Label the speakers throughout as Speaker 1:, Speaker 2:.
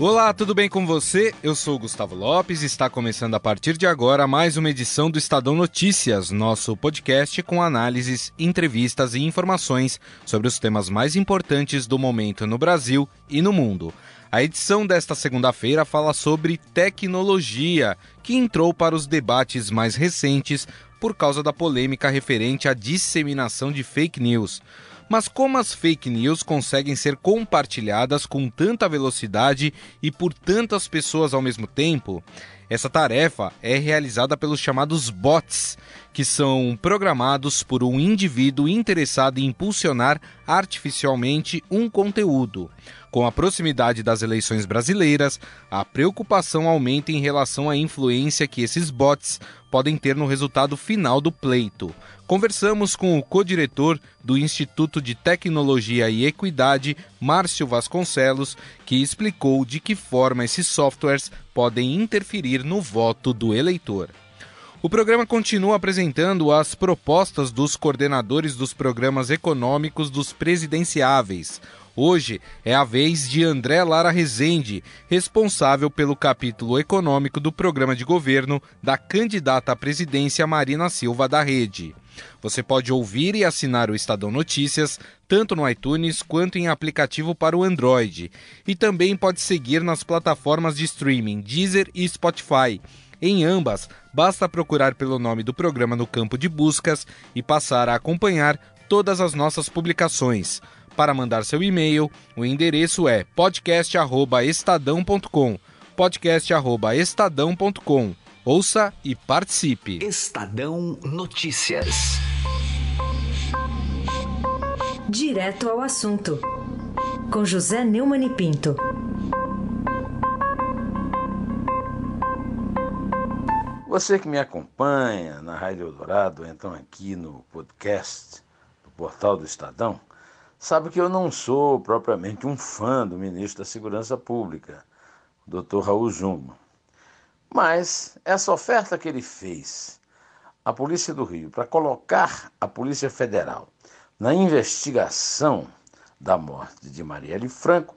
Speaker 1: Olá, tudo bem com você? Eu sou Gustavo Lopes e está começando a partir de agora mais uma edição do Estadão Notícias, nosso podcast com análises, entrevistas e informações sobre os temas mais importantes do momento no Brasil e no mundo. A edição desta segunda-feira fala sobre tecnologia, que entrou para os debates mais recentes por causa da polêmica referente à disseminação de fake news. Mas como as fake news conseguem ser compartilhadas com tanta velocidade e por tantas pessoas ao mesmo tempo? Essa tarefa é realizada pelos chamados bots, que são programados por um indivíduo interessado em impulsionar artificialmente um conteúdo. Com a proximidade das eleições brasileiras, a preocupação aumenta em relação à influência que esses bots podem ter no resultado final do pleito. Conversamos com o co-diretor do Instituto de Tecnologia e Equidade, Márcio Vasconcelos, que explicou de que forma esses softwares podem interferir no voto do eleitor. O programa continua apresentando as propostas dos coordenadores dos programas econômicos dos presidenciáveis. Hoje é a vez de André Lara Rezende, responsável pelo capítulo econômico do programa de governo da candidata à presidência Marina Silva da Rede. Você pode ouvir e assinar o Estadão Notícias tanto no iTunes quanto em aplicativo para o Android. E também pode seguir nas plataformas de streaming Deezer e Spotify. Em ambas, basta procurar pelo nome do programa no campo de buscas e passar a acompanhar todas as nossas publicações. Para mandar seu e-mail, o endereço é podcast@estadão.com. podcast@estadão.com. Ouça e participe.
Speaker 2: Estadão Notícias.
Speaker 3: Direto ao assunto. Com José Neumann e Pinto.
Speaker 4: Você que me acompanha na Rádio Eldorado, então aqui no podcast do Portal do Estadão, sabe que eu não sou propriamente um fã do ministro da Segurança Pública, o Dr. Raul Jungmann. Mas essa oferta que ele fez à Polícia do Rio para colocar a Polícia Federal na investigação da morte de Marielle Franco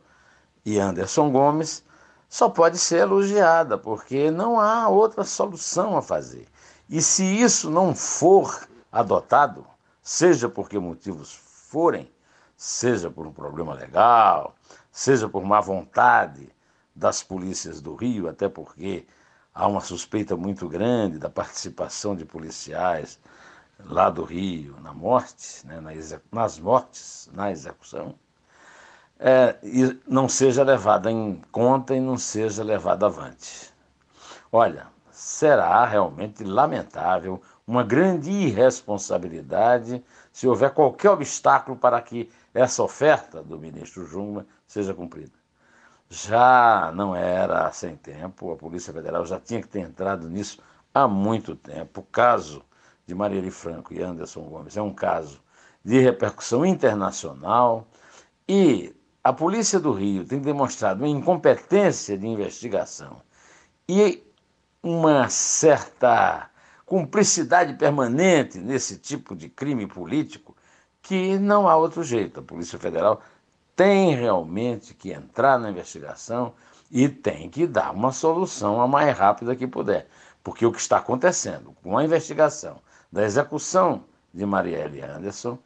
Speaker 4: e Anderson Gomes só pode ser elogiada, porque não há outra solução a fazer. E se isso não for adotado, seja por que motivos forem, seja por um problema legal, seja por má vontade das polícias do Rio, até porque há uma suspeita muito grande da participação de policiais lá do Rio na morte, né, nas mortes, na execução, é, e não seja levada em conta e não seja levada avante. Olha, será realmente lamentável, uma grande irresponsabilidade se houver qualquer obstáculo para que essa oferta do ministro Jungmann seja cumprida. Já não era sem tempo, a Polícia Federal já tinha que ter entrado nisso há muito tempo. O caso de Marielle Franco e Anderson Gomes é um caso de repercussão internacional e a Polícia do Rio tem demonstrado uma incompetência de investigação e uma certa cumplicidade permanente nesse tipo de crime político que não há outro jeito. A Polícia Federal tem realmente que entrar na investigação e tem que dar uma solução a mais rápida que puder. Porque o que está acontecendo com a investigação da execução de Marielle Anderson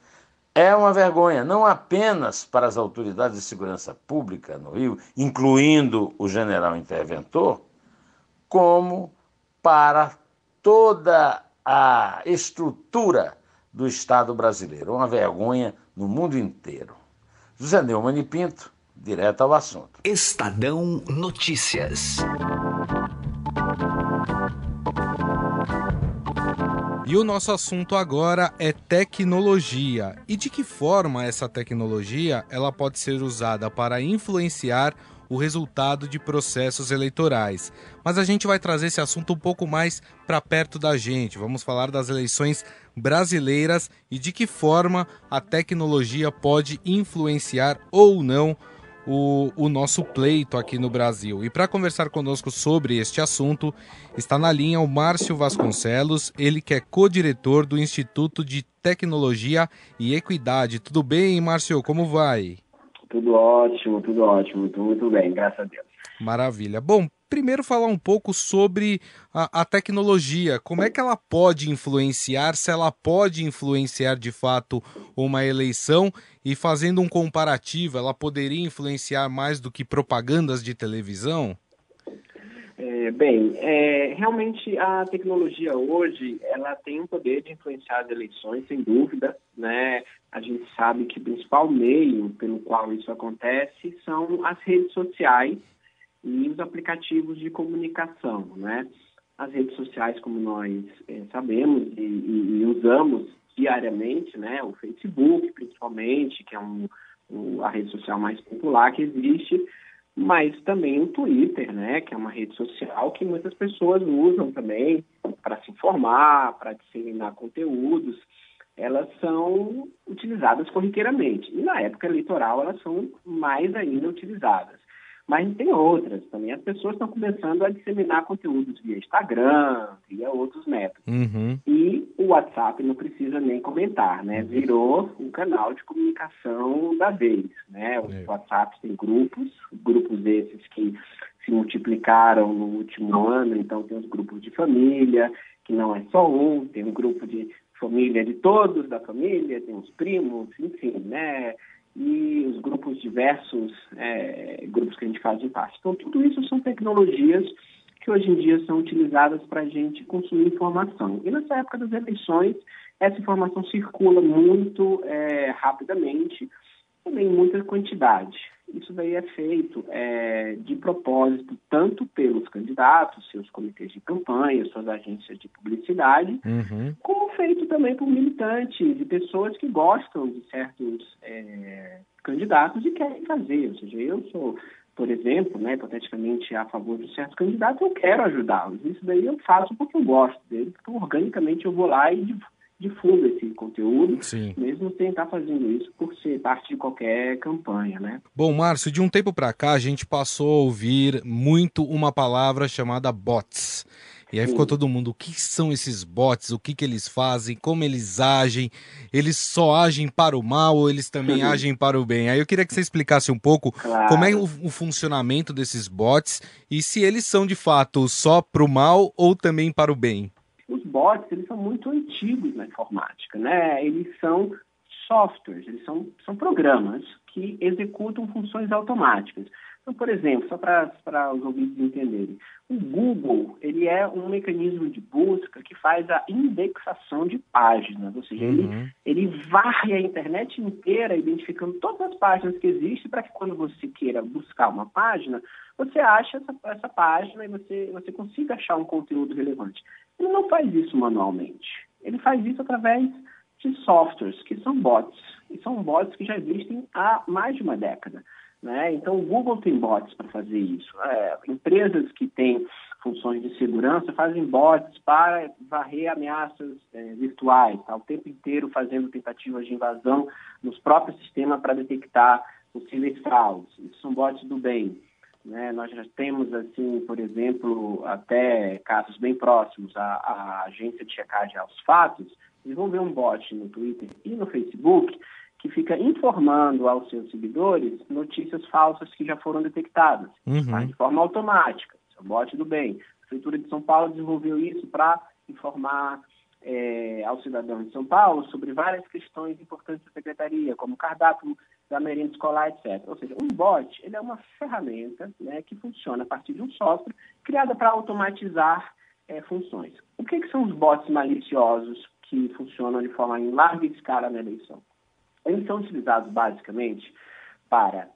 Speaker 4: é uma vergonha, não apenas para as autoridades de segurança pública no Rio, incluindo o general interventor, como para toda a estrutura do Estado brasileiro. Uma vergonha no mundo inteiro. José Neumann Pinto, direto ao assunto.
Speaker 2: Estadão Notícias.
Speaker 1: E o nosso assunto agora é tecnologia. E de que forma essa tecnologia ela pode ser usada para influenciar o resultado de processos eleitorais. Mas a gente vai trazer esse assunto um pouco mais para perto da gente. Vamos falar das eleições brasileiras e de que forma a tecnologia pode influenciar ou não o, o nosso pleito aqui no Brasil. E para conversar conosco sobre este assunto, está na linha o Márcio Vasconcelos, ele que é co-diretor do Instituto de Tecnologia e Equidade. Tudo bem, Márcio? Como vai?
Speaker 5: Tudo ótimo, tudo ótimo, tudo muito bem, graças a Deus.
Speaker 1: Maravilha. Bom, primeiro falar um pouco sobre a, a, tecnologia. Como é que ela pode influenciar, se ela pode influenciar de fato uma eleição e fazendo um comparativo, ela poderia influenciar mais do que propagandas de televisão?
Speaker 5: É, bem, é, realmente a tecnologia hoje ela tem o poder de influenciar as eleições, sem dúvida. Né? A gente sabe que o principal meio pelo qual isso acontece são as redes sociais e os aplicativos de comunicação. Né? As redes sociais, como nós é, sabemos e, e, e, usamos diariamente, né? o Facebook principalmente, que é um, um, a rede social mais popular que existe, mas também o Twitter, né, que é uma rede social que muitas pessoas usam também para se informar, para disseminar conteúdos. Elas são utilizadas corriqueiramente. E na época eleitoral elas são mais ainda utilizadas. Mas tem outras também. As pessoas estão começando a disseminar conteúdos via Instagram, via outros métodos.
Speaker 1: Uhum.
Speaker 5: E o WhatsApp não precisa nem comentar, né? Uhum. Virou um canal de comunicação da vez, né? Os é. WhatsApp tem grupos, grupos esses que se multiplicaram no último ano, então tem os grupos de família, que não é só um, tem um grupo de família de todos da família, tem os primos, enfim, né? E os grupos diversos, é, grupos que a gente faz de parte. Então, tudo isso são tecnologias que hoje em dia são utilizadas para a gente consumir informação. E nessa época das eleições, essa informação circula muito é, rapidamente, também em muita quantidade. Isso daí é feito é, de propósito, tanto pelos candidatos, seus comitês de campanha, suas agências de publicidade,
Speaker 1: uhum.
Speaker 5: como feito também por militantes, de pessoas que gostam de certos é, candidatos e querem fazer. Ou seja, eu sou, por exemplo, né, hipoteticamente a favor de certos candidatos, eu quero ajudá-los. Isso daí eu faço porque eu gosto deles, então organicamente eu vou lá e difunda esse conteúdo,
Speaker 1: Sim.
Speaker 5: mesmo sem estar fazendo isso por ser parte de qualquer campanha, né?
Speaker 1: Bom, Márcio, de um tempo para cá a gente passou a ouvir muito uma palavra chamada bots. E aí ficou todo mundo, o que são esses bots? O que, que eles fazem? Como eles agem? Eles só agem para o mal ou eles também agem para o bem? Aí eu queria que você explicasse um pouco
Speaker 5: claro.
Speaker 1: como é o, o, funcionamento desses bots e se eles são de fato só para o mal ou também para o bem
Speaker 5: bots eles são muito antigos na informática, né? Eles são softwares, eles são, são programas que executam funções automáticas. Então, por exemplo, só para os ouvintes entenderem, o Google ele é um mecanismo de busca que faz a indexação de páginas, ou seja,
Speaker 1: uhum.
Speaker 5: ele, ele varre a internet inteira identificando todas as páginas que existem para que quando você queira buscar uma página, você ache essa, essa página e você, você consiga achar um conteúdo relevante. Ele não faz isso manualmente. Ele faz isso através de softwares, que são bots. E são bots que já existem há mais de uma década. Né? Então, o Google tem bots para fazer isso. É, empresas que têm funções de segurança fazem bots para varrer ameaças é, virtuais, tá? o tempo inteiro fazendo tentativas de invasão nos próprios sistemas para detectar possíveis fraudes. Isso são bots do bem. Né? Nós já temos, assim, por exemplo, até casos bem próximos, a, a agência de checagem aos fatos desenvolveu um bot no Twitter e no Facebook que fica informando aos seus seguidores notícias falsas que já foram detectadas,
Speaker 1: uhum.
Speaker 5: tá? de forma automática. Isso é o bot do bem. A Prefeitura de São Paulo desenvolveu isso para informar é, ao cidadão de São Paulo sobre várias questões importantes da secretaria, como cardápio da merenda escolar, etc. Ou seja, um bot ele é uma ferramenta né, que funciona a partir de um software criada para automatizar é, funções. O que, que são os bots maliciosos que funcionam de forma em larga escala na eleição? Eles são utilizados basicamente para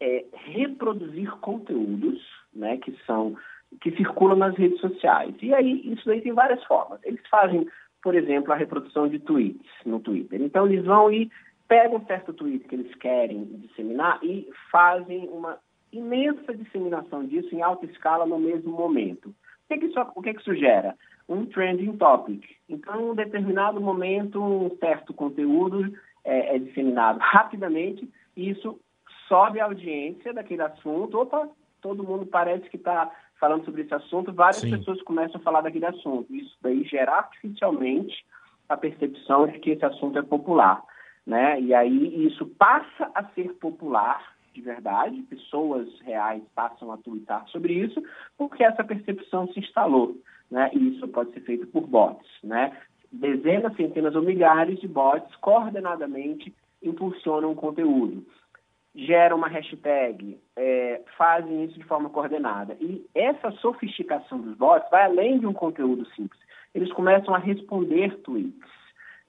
Speaker 5: é, reproduzir conteúdos né, que são que circulam nas redes sociais. E aí, isso aí tem várias formas. Eles fazem, por exemplo, a reprodução de tweets no Twitter. Então, eles vão e pegam um certo tweet que eles querem disseminar e fazem uma imensa disseminação disso em alta escala no mesmo momento. O que, que, isso, o que, que isso gera? Um trending topic. Então, em um determinado momento, um certo conteúdo é, é disseminado rapidamente e isso sobe a audiência daquele assunto, opa, todo mundo parece que está falando sobre esse assunto, várias Sim. pessoas começam a falar daquele assunto. Isso daí gera artificialmente a percepção de que esse assunto é popular. Né? E aí isso passa a ser popular de verdade, pessoas reais passam a twittar sobre isso, porque essa percepção se instalou. Né? E isso pode ser feito por bots. Né? Dezenas, centenas ou milhares de bots coordenadamente impulsionam o conteúdo. Geram uma hashtag, é, fazem isso de forma coordenada. E essa sofisticação dos bots vai além de um conteúdo simples. Eles começam a responder tweets,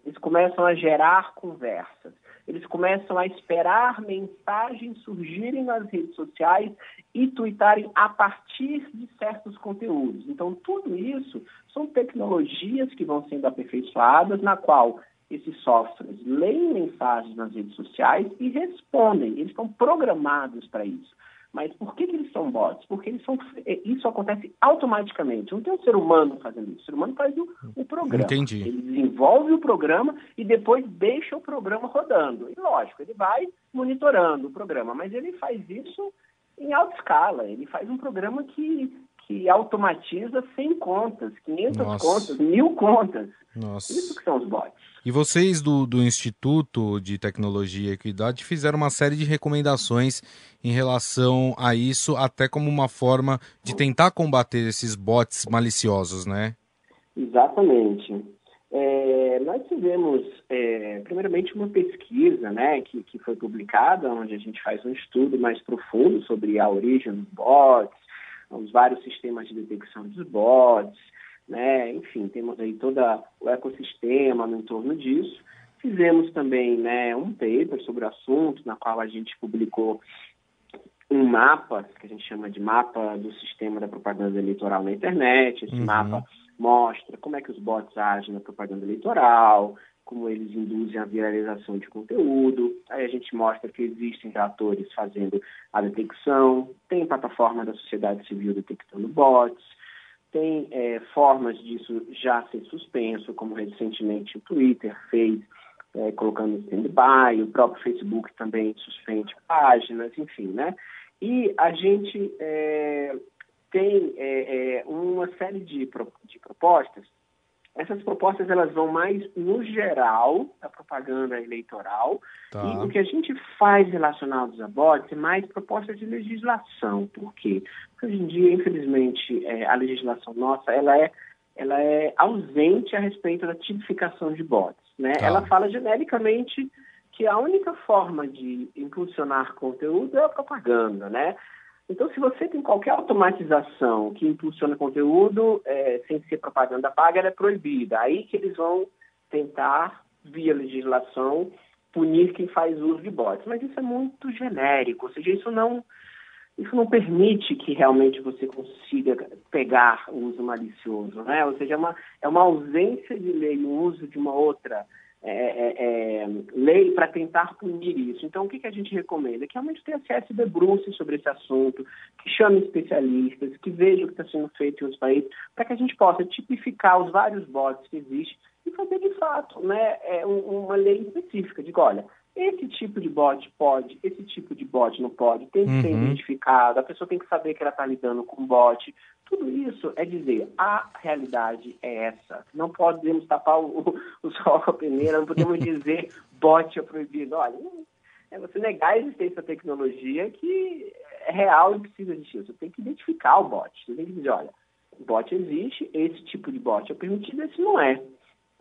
Speaker 5: eles começam a gerar conversas, eles começam a esperar mensagens surgirem nas redes sociais e tweetarem a partir de certos conteúdos. Então, tudo isso são tecnologias que vão sendo aperfeiçoadas, na qual esses softwares leem mensagens nas redes sociais e respondem. Eles estão programados para isso. Mas por que, que eles são bots? Porque eles são, é, isso acontece automaticamente. Não tem um ser humano fazendo isso. O ser humano faz o, o programa.
Speaker 1: Entendi.
Speaker 5: Ele desenvolve o programa e depois deixa o programa rodando. E lógico, ele vai monitorando o programa, mas ele faz isso em alta escala. Ele faz um programa que, que automatiza 100 contas, 500 Nossa. contas, mil contas.
Speaker 1: Nossa.
Speaker 5: Isso que são os bots.
Speaker 1: E vocês do, do Instituto de Tecnologia e Equidade fizeram uma série de recomendações em relação a isso, até como uma forma de tentar combater esses bots maliciosos, né?
Speaker 5: Exatamente. É, nós tivemos, é, primeiramente, uma pesquisa né, que, que foi publicada, onde a gente faz um estudo mais profundo sobre a origem dos bots, os vários sistemas de detecção dos bots, né? Enfim, temos aí todo o ecossistema no entorno disso. Fizemos também né, um paper sobre o assunto, na qual a gente publicou um mapa, que a gente chama de mapa do sistema da propaganda eleitoral na internet. Esse uhum. mapa mostra como é que os bots agem na propaganda eleitoral, como eles induzem a viralização de conteúdo. Aí a gente mostra que existem atores fazendo a detecção, tem plataforma da sociedade civil detectando bots, tem é, formas disso já ser suspenso, como recentemente o Twitter fez, é, colocando stand-by, o próprio Facebook também suspende páginas, enfim, né? E a gente é, tem é, é, uma série de, de propostas essas propostas elas vão mais no geral da propaganda eleitoral tá. e o que a gente faz relacionados a bots é mais propostas de legislação. Por quê? Porque hoje em dia, infelizmente, é, a legislação nossa ela é, ela é ausente a respeito da tipificação de bots. Né? Tá. Ela fala genericamente que a única forma de impulsionar conteúdo é a propaganda, né? Então, se você tem qualquer automatização que impulsiona conteúdo é, sem ser propaganda paga, ela é proibida. Aí que eles vão tentar, via legislação, punir quem faz uso de bots. Mas isso é muito genérico, ou seja, isso não, isso não permite que realmente você consiga pegar o uso malicioso, né? Ou seja, é uma, é uma ausência de lei no uso de uma outra é, é, é, lei para tentar punir isso. Então, o que, que a gente recomenda? Que realmente o TSE se debruce sobre esse assunto, que chame especialistas, que veja o que está sendo feito em outros países, para que a gente possa tipificar os vários bots que existem e fazer, de fato, né, é, uma lei específica. Diga, olha, esse tipo de bot pode, esse tipo de bot não pode, tem que uhum. ser identificado, a pessoa tem que saber que ela está lidando com bot. Tudo isso é dizer, a realidade é essa. Não podemos tapar o, o sol com a peneira, não podemos dizer bot é proibido. Olha, é você negar a existência da tecnologia que é real e precisa existir. Você tem que identificar o bot. Você tem que dizer, olha, o bot existe, esse tipo de bot é permitido, esse não é.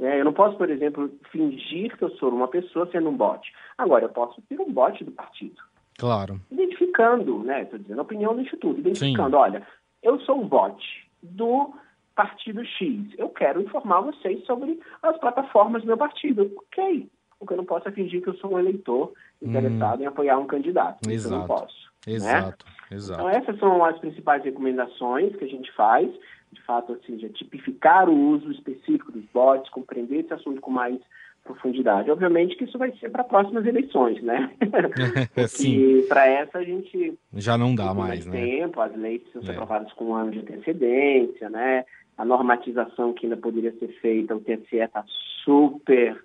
Speaker 5: É, eu não posso, por exemplo, fingir que eu sou uma pessoa sendo um bot. Agora, eu posso ser um bot do partido.
Speaker 1: Claro.
Speaker 5: Identificando, né? Estou dizendo a opinião do Instituto. Identificando, Sim. olha, eu sou um bot do partido X. Eu quero informar vocês sobre as plataformas do meu partido. Ok. O que eu não posso é fingir que eu sou um eleitor interessado hum. em apoiar um candidato. Exato. Isso eu não posso.
Speaker 1: Exato.
Speaker 5: Né?
Speaker 1: Exato.
Speaker 5: Então, essas são as principais recomendações que a gente faz de fato, assim, de tipificar o uso específico dos bots, compreender esse assunto com mais profundidade. Obviamente que isso vai ser para próximas eleições, né?
Speaker 1: Sim.
Speaker 5: para essa a gente
Speaker 1: já não dá
Speaker 5: mais,
Speaker 1: mais
Speaker 5: né? tempo, as leis precisam ser é. aprovadas com um ano de antecedência, né? A normatização que ainda poderia ser feita, o TSE está super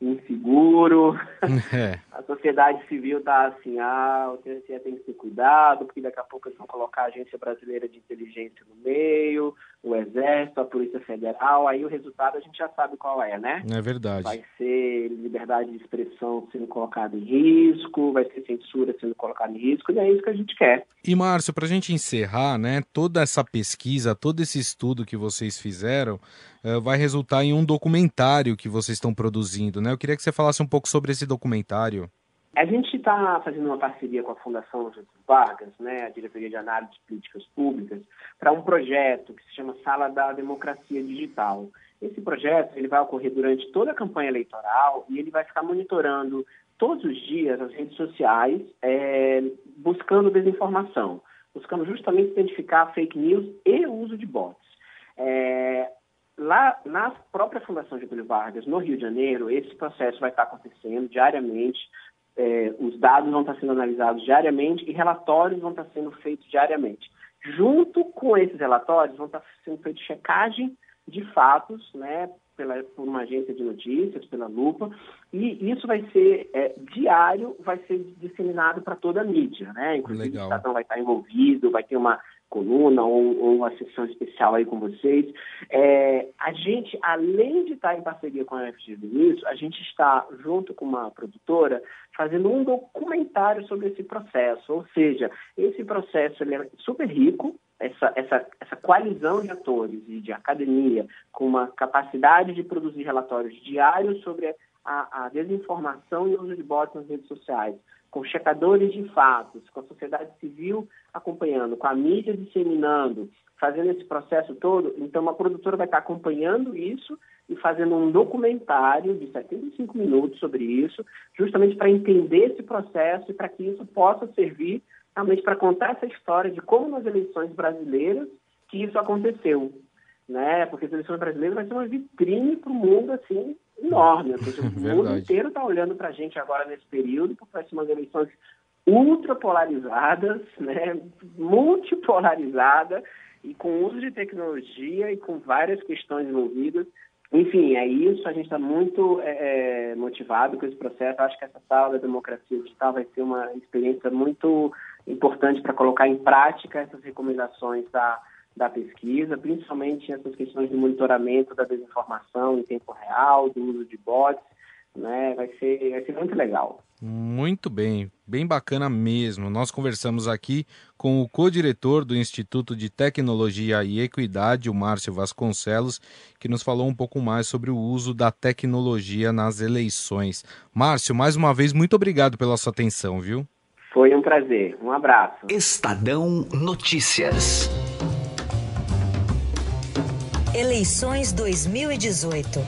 Speaker 5: inseguro. É. A sociedade civil está assim, ah, o TSE tem que ter cuidado, porque daqui a pouco eles vão colocar a Agência Brasileira de Inteligência no meio, o Exército, a Polícia Federal, aí o resultado a gente já sabe qual é, né?
Speaker 1: É verdade.
Speaker 5: Vai ser liberdade de expressão sendo colocada em risco, vai ser censura sendo colocada em risco, e é isso que a gente quer.
Speaker 1: E Márcio, para a gente encerrar, né, toda essa pesquisa, todo esse estudo que vocês fizeram, uh, vai resultar em um documentário que vocês estão produzindo, né? Eu queria que você falasse um pouco sobre esse documentário.
Speaker 5: A gente está fazendo uma parceria com a Fundação Getúlio Vargas, né, a Diretoria de Análise de Políticas Públicas, para um projeto que se chama Sala da Democracia Digital. Esse projeto ele vai ocorrer durante toda a campanha eleitoral e ele vai ficar monitorando todos os dias as redes sociais, é, buscando desinformação, buscando justamente identificar fake news e o uso de bots. É, lá na própria Fundação Getúlio Vargas, no Rio de Janeiro, esse processo vai estar acontecendo diariamente é, os dados vão estar sendo analisados diariamente e relatórios vão estar sendo feitos diariamente. Junto com esses relatórios, vão estar sendo feitos checagem de fatos, né, pela, por uma agência de notícias, pela Lupa, e isso vai ser é, diário, vai ser disseminado para toda a mídia, né? Inclusive Legal. o Estadão vai estar envolvido, vai ter uma coluna ou, ou, uma sessão especial aí com vocês. É, a gente, além de estar em parceria com a FGV nisso, a gente está, junto com uma produtora, fazendo um documentário sobre esse processo. Ou seja, esse processo ele é super rico, essa, essa, essa coalizão de atores e de academia com uma capacidade de produzir relatórios diários sobre a, a desinformação e o uso de bots nas redes sociais com checadores de fatos, com a sociedade civil acompanhando, com a mídia disseminando, fazendo esse processo todo, então uma produtora vai estar acompanhando isso e fazendo um documentário de 75 minutos sobre isso, justamente para entender esse processo e para que isso possa servir realmente para contar essa história de como nas eleições brasileiras que isso aconteceu, né? Porque as eleições brasileiras vai ser uma vitrine para o mundo assim enorme. O mundo inteiro está olhando para a gente agora nesse período, porque vai ser umas eleições ultra polarizadas, né, multipolarizadas e com uso de tecnologia e com várias questões envolvidas. Enfim, é isso. A gente está muito é, é, motivado com esse processo. Acho que essa sala da democracia digital vai ser uma experiência muito importante para colocar em prática essas recomendações da da pesquisa, principalmente essas questões de monitoramento da desinformação em tempo real, do uso de bots, né? Vai ser, vai ser muito legal.
Speaker 1: Muito bem, bem bacana mesmo. Nós conversamos aqui com o co-diretor do Instituto de Tecnologia e Equidade, o Márcio Vasconcelos, que nos falou um pouco mais sobre o uso da tecnologia nas eleições. Márcio, mais uma vez, muito obrigado pela sua atenção, viu?
Speaker 5: Foi um prazer. Um abraço.
Speaker 2: Estadão Notícias.
Speaker 3: Eleições 2018.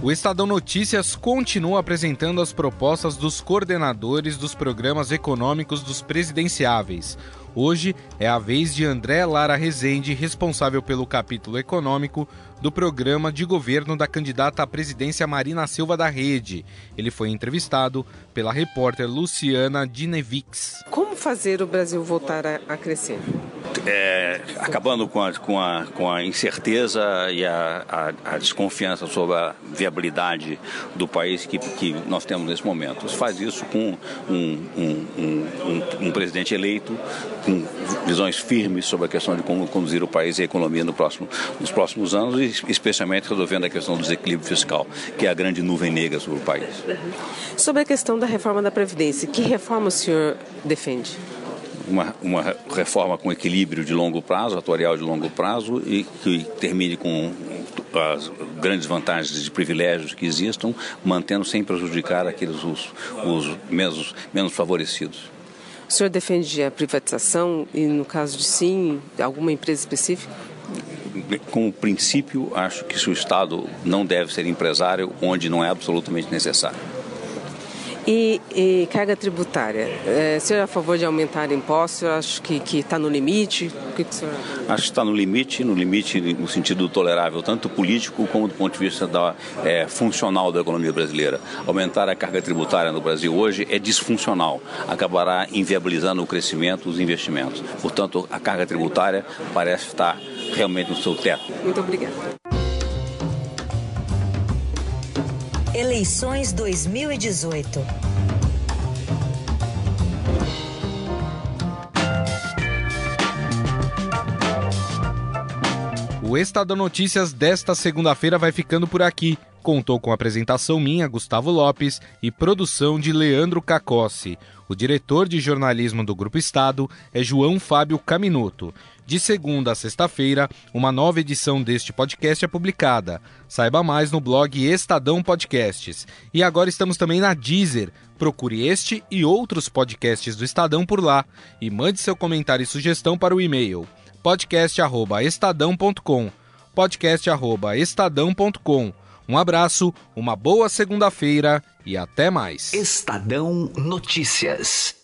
Speaker 1: O Estadão Notícias continua apresentando as propostas dos coordenadores dos programas econômicos dos presidenciáveis. Hoje é a vez de André Lara Rezende, responsável pelo capítulo econômico do programa de governo da candidata à presidência Marina Silva da Rede. Ele foi entrevistado pela repórter Luciana Dinevix.
Speaker 6: Como fazer o Brasil voltar a, a crescer?
Speaker 7: é, acabando com a, com, a, com a incerteza e a, a, a, desconfiança sobre a viabilidade do país que, que nós temos nesse momento. Se faz isso com um, um, um, um, presidente eleito, com visões firmes sobre a questão de como conduzir o país e a economia no próximo, nos próximos anos, especialmente resolvendo a questão do desequilíbrio fiscal, que é a grande nuvem negra sobre o país.
Speaker 6: Sobre a questão da reforma da Previdência, que reforma o senhor defende?
Speaker 7: uma, uma reforma com equilíbrio de longo prazo, atuarial de longo prazo, e que termine com as grandes vantagens de privilégios que existam, mantendo sem prejudicar aqueles os, os menos, menos favorecidos.
Speaker 6: O senhor defende a privatização e, no caso de sim, alguma empresa específica?
Speaker 7: Como princípio, acho que se o Estado não deve ser empresário onde não é absolutamente necessário.
Speaker 6: E, e carga tributária? É, o senhor é a favor de aumentar impostos? Eu acho que está no limite? O que, que o senhor...
Speaker 7: Acho que está no limite, no limite no sentido tolerável, tanto político como do ponto de vista da, é, funcional da economia brasileira. Aumentar a carga tributária no Brasil hoje é disfuncional, acabará inviabilizando o crescimento, os investimentos. Portanto, a carga tributária parece estar realmente no seu teto.
Speaker 6: Muito obrigada.
Speaker 3: Eleições 2018.
Speaker 1: O Estadão Notícias desta segunda-feira vai ficando por aqui. Contou com apresentação minha, Gustavo Lopes, e produção de Leandro Cacossi. O diretor de jornalismo do Grupo Estado é João Fábio Caminoto. De segunda a sexta-feira, uma nova edição deste podcast é publicada. Saiba mais no blog Estadão Podcasts. E agora estamos também na Deezer. Procure este e outros podcasts do Estadão por lá e mande seu comentário e sugestão para o e-mail podcast@estadão.com. podcast@estadão.com. Um abraço, uma boa segunda-feira e até mais.
Speaker 2: Estadão Notícias.